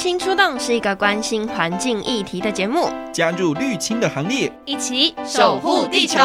青出动是一个关心环境议题的节目，加入绿青的行列，一起守护地球。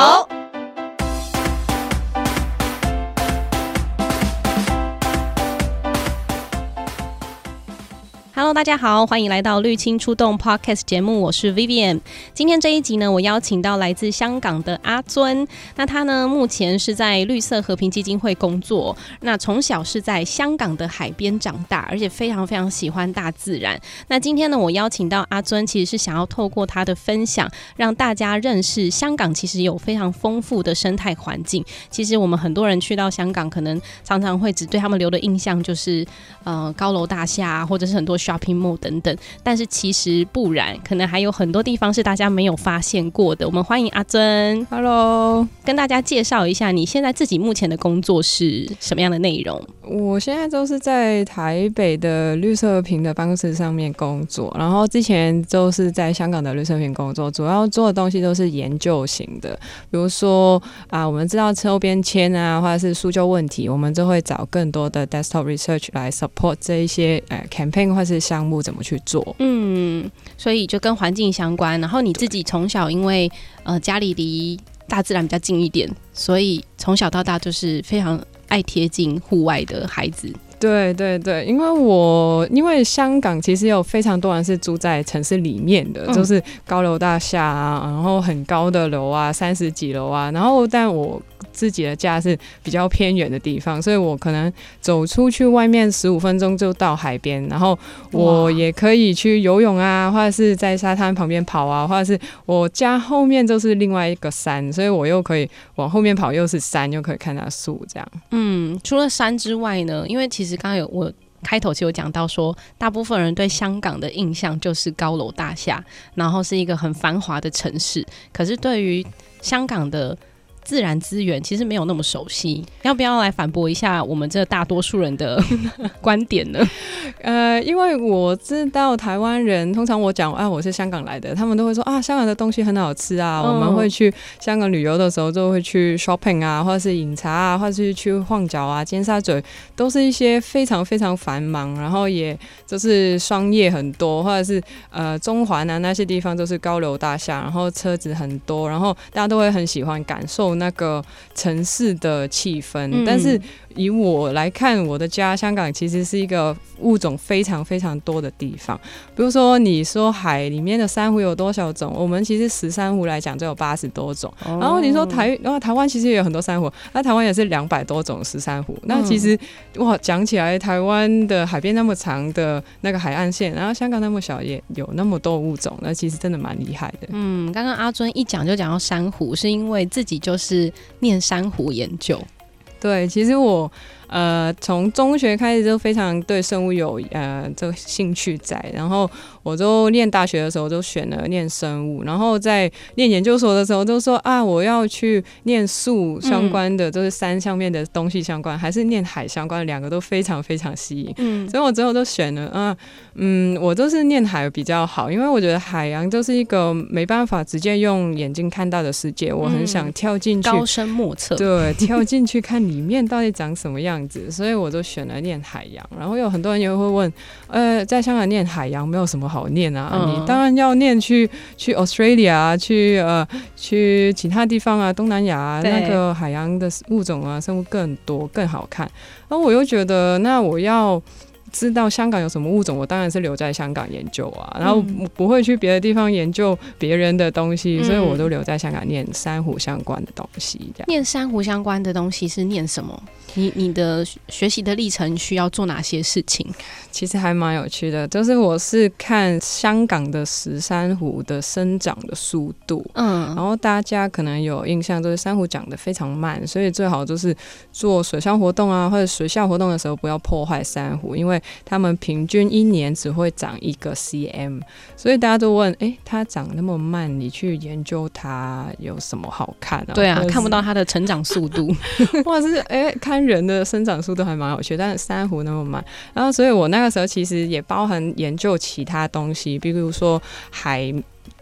Hello，大家好，欢迎来到绿青出动 Podcast 节目，我是 Vivian。今天这一集呢，我邀请到来自香港的阿尊。那他呢，目前是在绿色和平基金会工作。那从小是在香港的海边长大，而且非常非常喜欢大自然。那今天呢，我邀请到阿尊，其实是想要透过他的分享，让大家认识香港其实有非常丰富的生态环境。其实我们很多人去到香港，可能常常会只对他们留的印象就是，呃，高楼大厦，或者是很多小。Shopping mall 等等，但是其实不然，可能还有很多地方是大家没有发现过的。我们欢迎阿珍，Hello，跟大家介绍一下你现在自己目前的工作是什么样的内容？我现在都是在台北的绿色屏的办公室上面工作，然后之前都是在香港的绿色屏工作，主要做的东西都是研究型的，比如说啊，我们知道周边签啊，或者是塑胶问题，我们就会找更多的 desktop research 来 support 这一些呃 campaign 或是。项目怎么去做？嗯，所以就跟环境相关。然后你自己从小因为呃家里离大自然比较近一点，所以从小到大就是非常爱贴近户外的孩子。对对对，因为我因为香港其实有非常多人是住在城市里面的，嗯、就是高楼大厦啊，然后很高的楼啊，三十几楼啊，然后但我。自己的家是比较偏远的地方，所以我可能走出去外面十五分钟就到海边，然后我也可以去游泳啊，或者是在沙滩旁边跑啊，或者是我家后面就是另外一个山，所以我又可以往后面跑，又是山，又可以看到树，这样。嗯，除了山之外呢？因为其实刚刚有我开头其实有讲到说，大部分人对香港的印象就是高楼大厦，然后是一个很繁华的城市，可是对于香港的。自然资源其实没有那么熟悉，要不要来反驳一下我们这大多数人的 观点呢？呃，因为我知道台湾人通常我讲啊，我是香港来的，他们都会说啊，香港的东西很好吃啊。嗯、我们会去香港旅游的时候，就会去 shopping 啊，或者是饮茶啊，或者是去晃脚啊、尖沙咀，都是一些非常非常繁忙，然后也就是商业很多，或者是呃中环啊那些地方都是高楼大厦，然后车子很多，然后大家都会很喜欢感受。那个城市的气氛，嗯、但是以我来看，我的家香港其实是一个物种非常非常多的地方。比如说，你说海里面的珊瑚有多少种？我们其实石珊瑚来讲就有八十多种。哦、然后你说台，然后台湾其实也有很多珊瑚，那台湾也是两百多种石珊瑚。嗯、那其实哇，讲起来，台湾的海边那么长的那个海岸线，然后香港那么小，也有那么多物种，那其实真的蛮厉害的。嗯，刚刚阿尊一讲就讲到珊瑚，是因为自己就。是念珊瑚研究，对，其实我。呃，从中学开始就非常对生物有呃这个兴趣在，然后我就念大学的时候就选了念生物，然后在念研究所的时候就说啊，我要去念树相关的，就是山上面的东西相关，还是念海相关，两个都非常非常吸引，嗯，所以我最后都选了啊，嗯，我都是念海比较好，因为我觉得海洋就是一个没办法直接用眼睛看到的世界，我很想跳进去，高深莫测，对，跳进去看里面到底长什么样。子，所以我就选了念海洋。然后有很多人也会问，呃，在香港念海洋没有什么好念啊？嗯、你当然要念去去 Australia，去呃去其他地方啊，东南亚啊，那个海洋的物种啊，生物更多更好看。然后我又觉得，那我要。知道香港有什么物种，我当然是留在香港研究啊，然后不会去别的地方研究别人的东西，嗯、所以我都留在香港念珊瑚相关的东西。念珊瑚相关的东西是念什么？你你的学习的历程需要做哪些事情？其实还蛮有趣的，就是我是看香港的石珊瑚的生长的速度，嗯，然后大家可能有印象，就是珊瑚长得非常慢，所以最好就是做水上活动啊，或者水下活动的时候不要破坏珊瑚，因为它们平均一年只会长一个 cm，所以大家都问：哎、欸，它长那么慢，你去研究它有什么好看啊？对啊，看不到它的成长速度，或者是哎、欸，看人的生长速度还蛮有趣，但是珊瑚那么慢，然后所以我那个时候其实也包含研究其他东西，比如说海。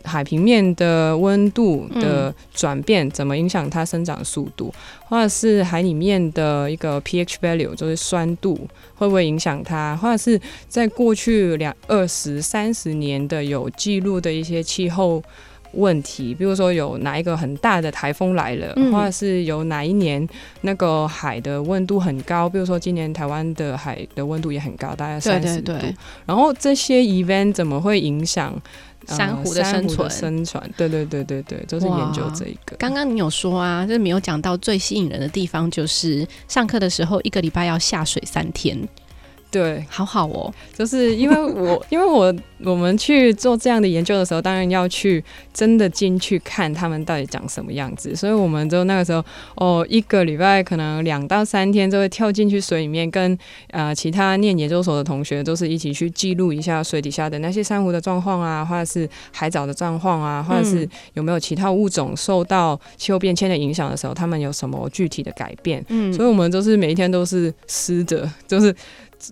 海平面的温度的转变怎么影响它生长速度，或者是海里面的一个 pH value，就是酸度会不会影响它，或者是在过去两二十三十年的有记录的一些气候问题，比如说有哪一个很大的台风来了，或者是有哪一年那个海的温度很高，比如说今年台湾的海的温度也很高，大概三十度，对对对，然后这些 event 怎么会影响？珊瑚的生存，生存，对对对对对，就是研究这一个。刚刚你有说啊，就是没有讲到最吸引人的地方，就是上课的时候一个礼拜要下水三天。对，好好哦，就是因为我，因为我我们去做这样的研究的时候，当然要去真的进去看他们到底长什么样子，所以我们就那个时候哦，一个礼拜可能两到三天就会跳进去水里面，跟呃其他念研究所的同学都是一起去记录一下水底下的那些珊瑚的状况啊，或者是海藻的状况啊，或者是有没有其他物种受到气候变迁的影响的时候，他们有什么具体的改变。嗯，所以我们都是每一天都是湿的，就是。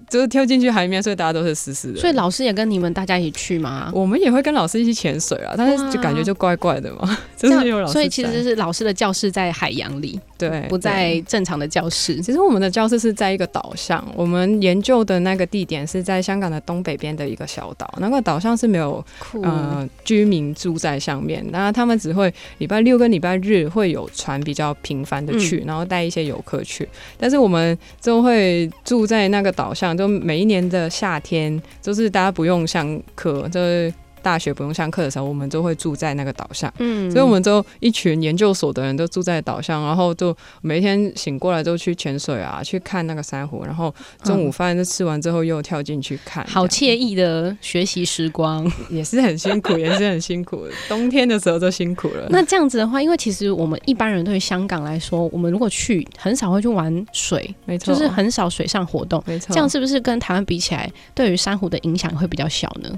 就是跳进去海里面，所以大家都是湿湿的。所以老师也跟你们大家一起去吗？我们也会跟老师一起潜水啊，但是就感觉就怪怪的嘛。就是有老师，所以其实是老师的教室在海洋里，对，不在正常的教室。其实我们的教室是在一个岛上，我们研究的那个地点是在香港的东北边的一个小岛。那个岛上是没有呃居民住在上面，那他们只会礼拜六跟礼拜日会有船比较频繁的去，嗯、然后带一些游客去。但是我们就会住在那个岛上。就每一年的夏天，就是大家不用上课，就是。大学不用上课的时候，我们就会住在那个岛上。嗯，所以我们就一群研究所的人都住在岛上，然后就每天醒过来都去潜水啊，去看那个珊瑚，然后中午饭就吃完之后又跳进去看，好惬意的学习时光，也是很辛苦，也是很辛苦。冬天的时候就辛苦了。那这样子的话，因为其实我们一般人对于香港来说，我们如果去很少会去玩水，没错，就是很少水上活动，没错。这样是不是跟台湾比起来，对于珊瑚的影响会比较小呢？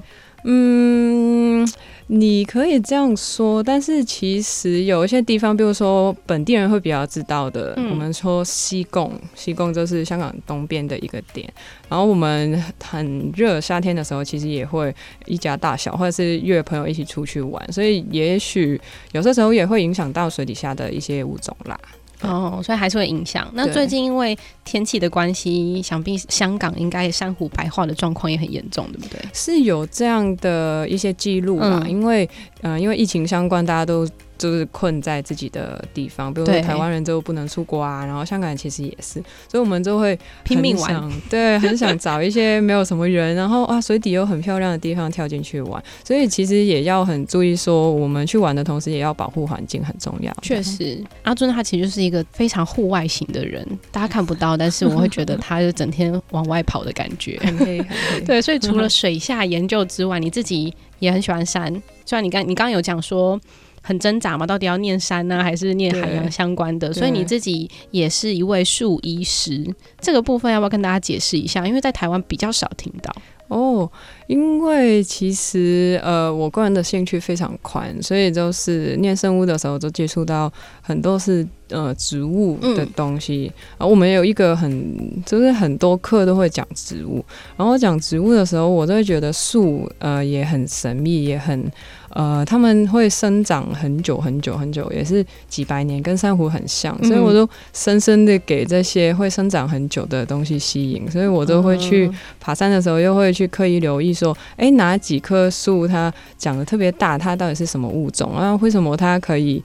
嗯，你可以这样说，但是其实有一些地方，比如说本地人会比较知道的，嗯、我们说西贡，西贡就是香港东边的一个点。然后我们很热，夏天的时候其实也会一家大小或者是约朋友一起出去玩，所以也许有些时候也会影响到水底下的一些物种啦。哦，所以还是会影响。那最近因为天气的关系，想必香港应该珊瑚白化的状况也很严重，对不对？是有这样的一些记录吧？嗯、因为，嗯、呃，因为疫情相关，大家都。就是困在自己的地方，比如说台湾人就不能出国啊，然后香港人其实也是，所以我们就会拼命玩，对，很想找一些没有什么人，然后啊水底又很漂亮的地方跳进去玩，所以其实也要很注意说，我们去玩的同时也要保护环境很重要。确实，阿尊他其实就是一个非常户外型的人，大家看不到，但是我会觉得他就整天往外跑的感觉。对，所以除了水下研究之外，你自己也很喜欢山，虽然你刚你刚刚有讲说。很挣扎嘛，到底要念山呢、啊，还是念海洋相关的？所以你自己也是一位树医师，这个部分要不要跟大家解释一下？因为在台湾比较少听到哦。因为其实呃，我个人的兴趣非常宽，所以就是念生物的时候就接触到很多是呃植物的东西。然后我们有一个很就是很多课都会讲植物，然后讲植物的时候，我就会觉得树呃也很神秘，也很呃他们会生长很久很久很久，也是几百年，跟珊瑚很像，所以我都深深的给这些会生长很久的东西吸引，所以我都会去爬山的时候，又会去刻意留意。说，哎，哪几棵树它长得特别大？它到底是什么物种啊？为什么它可以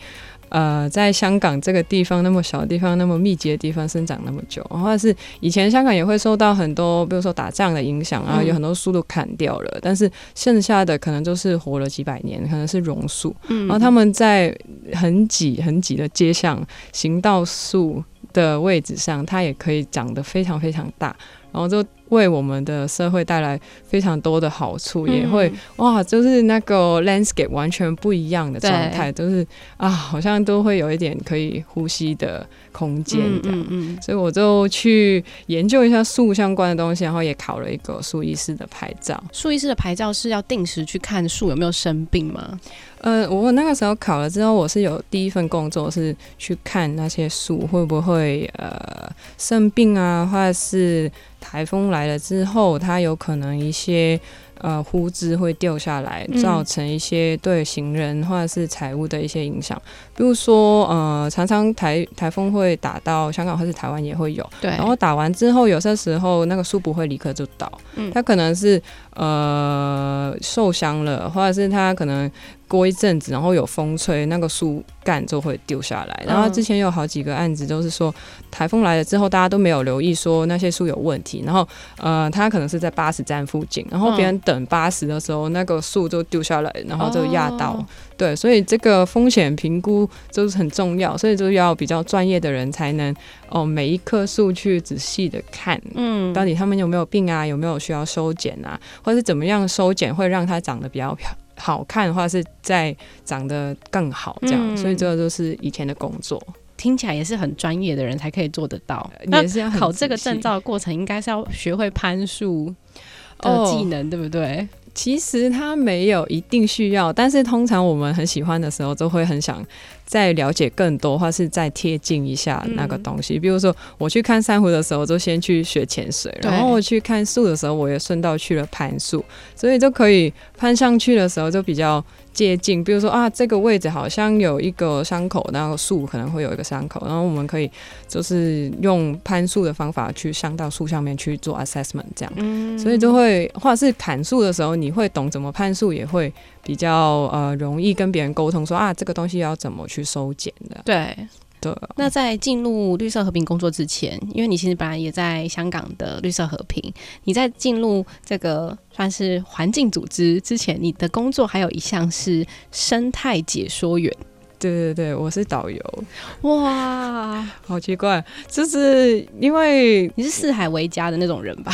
呃在香港这个地方那么小的地方，那么密集的地方生长那么久？或者是以前香港也会受到很多，比如说打仗的影响啊，有很多树都砍掉了，但是剩下的可能就是活了几百年，可能是榕树。然后他们在很挤很挤的街巷，行道树的位置上，它也可以长得非常非常大，然后就。为我们的社会带来非常多的好处，嗯、也会哇，就是那个 landscape 完全不一样的状态，都、就是啊，好像都会有一点可以呼吸的空间这样。嗯，嗯，嗯，所以我就去研究一下树相关的东西，然后也考了一个树医师的牌照。树医师的牌照是要定时去看树有没有生病吗？呃，我那个时候考了之后，我是有第一份工作是去看那些树会不会呃生病啊，或者是台风来了之后，它有可能一些呃枯枝会掉下来，造成一些对行人或者是财物的一些影响。比如说，呃，常常台台风会打到香港或是台湾也会有，对。然后打完之后，有些时候那个树不会立刻就倒，嗯，它可能是呃受伤了，或者是它可能。过一阵子，然后有风吹，那个树干就会掉下来。然后之前有好几个案子都是说，台风来了之后，大家都没有留意说那些树有问题。然后，呃，他可能是在巴士站附近，然后别人等巴士的时候，那个树就掉下来，然后就压到。哦、对，所以这个风险评估就是很重要，所以就要比较专业的人才能哦，每一棵树去仔细的看，嗯，到底他们有没有病啊，有没有需要修剪啊，或者是怎么样修剪会让它长得比较漂亮。好看的话是在长得更好这样，嗯、所以这个都是以前的工作，听起来也是很专业的人才可以做得到。也是要考这个证照的过程，应该是要学会攀树的技能，哦、对不对？其实他没有一定需要，但是通常我们很喜欢的时候，都会很想。再了解更多，或是再贴近一下那个东西。嗯、比如说，我去看珊瑚的时候，就先去学潜水；然后我去看树的时候，我也顺道去了攀树，所以就可以攀上去的时候就比较接近。比如说啊，这个位置好像有一个伤口，那个树可能会有一个伤口，然后我们可以就是用攀树的方法去上到树上面去做 assessment，这样。嗯、所以就会，或者是砍树的时候，你会懂怎么攀树，也会。比较呃容易跟别人沟通说，说啊这个东西要怎么去收剪的。对对。那在进入绿色和平工作之前，因为你其实本来也在香港的绿色和平，你在进入这个算是环境组织之前，你的工作还有一项是生态解说员。对对对，我是导游。哇，好奇怪，就是因为你是四海为家的那种人吧？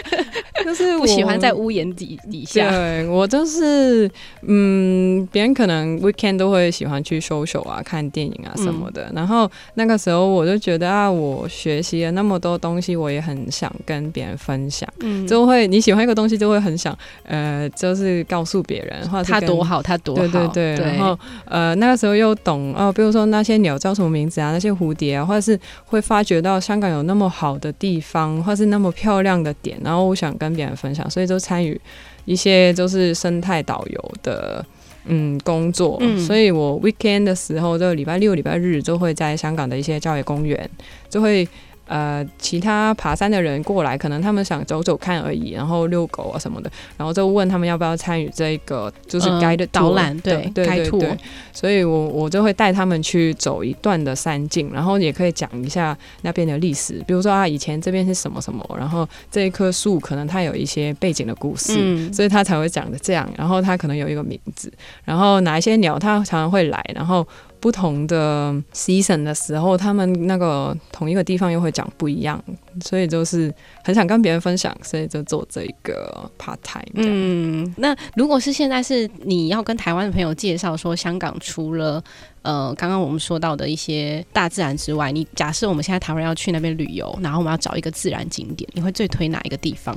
就是不喜欢在屋檐底底下。对，我就是，嗯，别人可能 weekend 都会喜欢去 social 啊，看电影啊什么的。嗯、然后那个时候我就觉得啊，我学习了那么多东西，我也很想跟别人分享。嗯，就会你喜欢一个东西，就会很想，呃，就是告诉别人，或者他多好，他多好。对对对。对然后呃，那个时候又。又懂哦，比如说那些鸟叫什么名字啊，那些蝴蝶啊，或者是会发觉到香港有那么好的地方，或是那么漂亮的点，然后我想跟别人分享，所以就参与一些就是生态导游的嗯工作。嗯、所以我 weekend 的时候，就礼拜六、礼拜日就会在香港的一些郊野公园就会。呃，其他爬山的人过来，可能他们想走走看而已，然后遛狗啊什么的，然后就问他们要不要参与这个，就是 guide 导览，对对对对。所以我我就会带他们去走一段的山径，然后也可以讲一下那边的历史，比如说啊，以前这边是什么什么，然后这一棵树可能它有一些背景的故事，嗯、所以他才会讲的这样，然后它可能有一个名字，然后哪一些鸟它常常会来，然后。不同的 season 的时候，他们那个同一个地方又会讲不一样，所以就是很想跟别人分享，所以就做这一个 part time。嗯，那如果是现在是你要跟台湾的朋友介绍说，香港除了呃刚刚我们说到的一些大自然之外，你假设我们现在台湾要去那边旅游，然后我们要找一个自然景点，你会最推哪一个地方？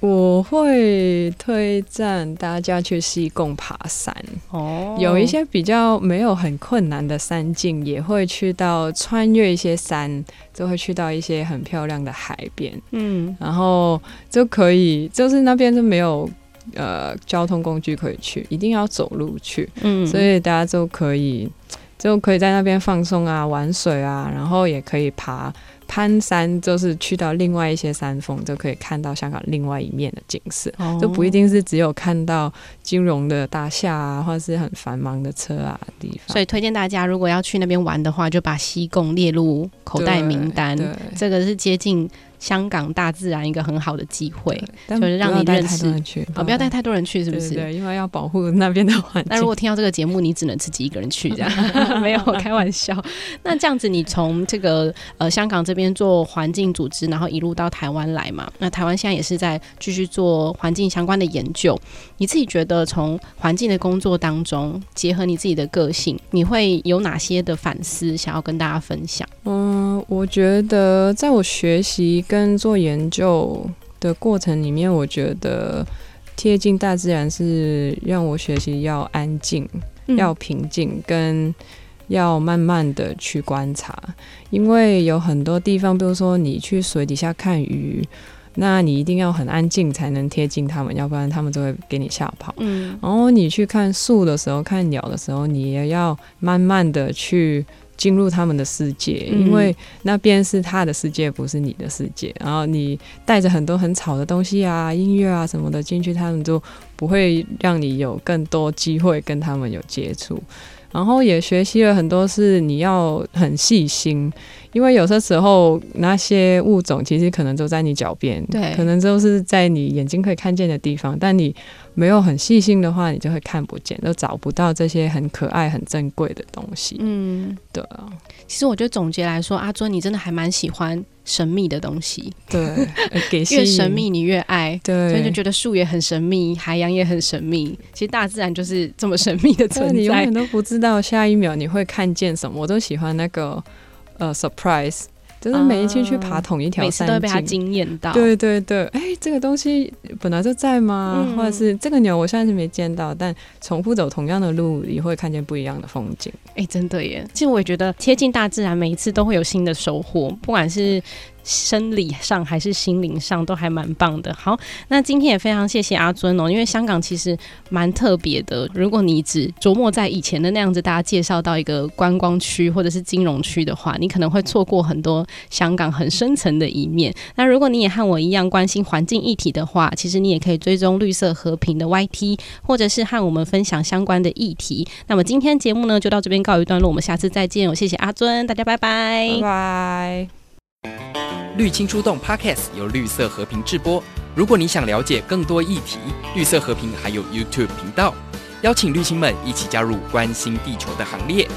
我会推荐大家去西贡爬山。哦，有一些比较没有很困难的山径，也会去到穿越一些山，就会去到一些很漂亮的海边，嗯，然后就可以，就是那边就没有呃交通工具可以去，一定要走路去，嗯，所以大家就可以就可以在那边放松啊，玩水啊，然后也可以爬。攀山就是去到另外一些山峰，就可以看到香港另外一面的景色，哦、就不一定是只有看到金融的大厦啊，或者是很繁忙的车啊地方。所以推荐大家，如果要去那边玩的话，就把西贡列入口袋名单。这个是接近。香港大自然一个很好的机会，就是让你认识啊，不要带太多人去，是不是？对，因为要保护那边的环境。那如果听到这个节目，你只能自己一个人去，这样 没有开玩笑。那这样子，你从这个呃香港这边做环境组织，然后一路到台湾来嘛？那台湾现在也是在继续做环境相关的研究。你自己觉得，从环境的工作当中，结合你自己的个性，你会有哪些的反思想要跟大家分享？嗯，我觉得在我学习。跟做研究的过程里面，我觉得贴近大自然是让我学习要安静、嗯、要平静，跟要慢慢的去观察。因为有很多地方，比如说你去水底下看鱼，那你一定要很安静才能贴近他们，要不然他们就会给你吓跑。嗯，然后你去看树的时候，看鸟的时候，你也要慢慢的去。进入他们的世界，因为那边是他的世界，不是你的世界。然后你带着很多很吵的东西啊、音乐啊什么的进去，他们就不会让你有更多机会跟他们有接触。然后也学习了很多，是你要很细心，因为有些时候那些物种其实可能都在你脚边，对，可能就是在你眼睛可以看见的地方，但你没有很细心的话，你就会看不见，都找不到这些很可爱、很珍贵的东西。嗯，对啊。其实我觉得总结来说，阿尊你真的还蛮喜欢神秘的东西。对，给越神秘你越爱。对，所以就觉得树也很神秘，海洋也很神秘。其实大自然就是这么神秘的存在，你永远都不知道下一秒你会看见什么。我都喜欢那个呃 surprise。就是每一期去爬同一条山，每次都会被他惊艳到。对对对，哎、欸，这个东西本来就在吗？嗯、或者是这个鸟我现在是没见到，但重复走同样的路，也会看见不一样的风景。哎、欸，真的耶！其实我也觉得贴近大自然，每一次都会有新的收获，不管是。生理上还是心灵上都还蛮棒的。好，那今天也非常谢谢阿尊哦，因为香港其实蛮特别的。如果你只琢磨在以前的那样子，大家介绍到一个观光区或者是金融区的话，你可能会错过很多香港很深层的一面。那如果你也和我一样关心环境议题的话，其实你也可以追踪绿色和平的 YT，或者是和我们分享相关的议题。那么今天节目呢，就到这边告一段落，我们下次再见。我谢谢阿尊，大家拜拜，拜拜。绿青出动 Podcast 由绿色和平制播。如果你想了解更多议题，绿色和平还有 YouTube 频道，邀请绿青们一起加入关心地球的行列。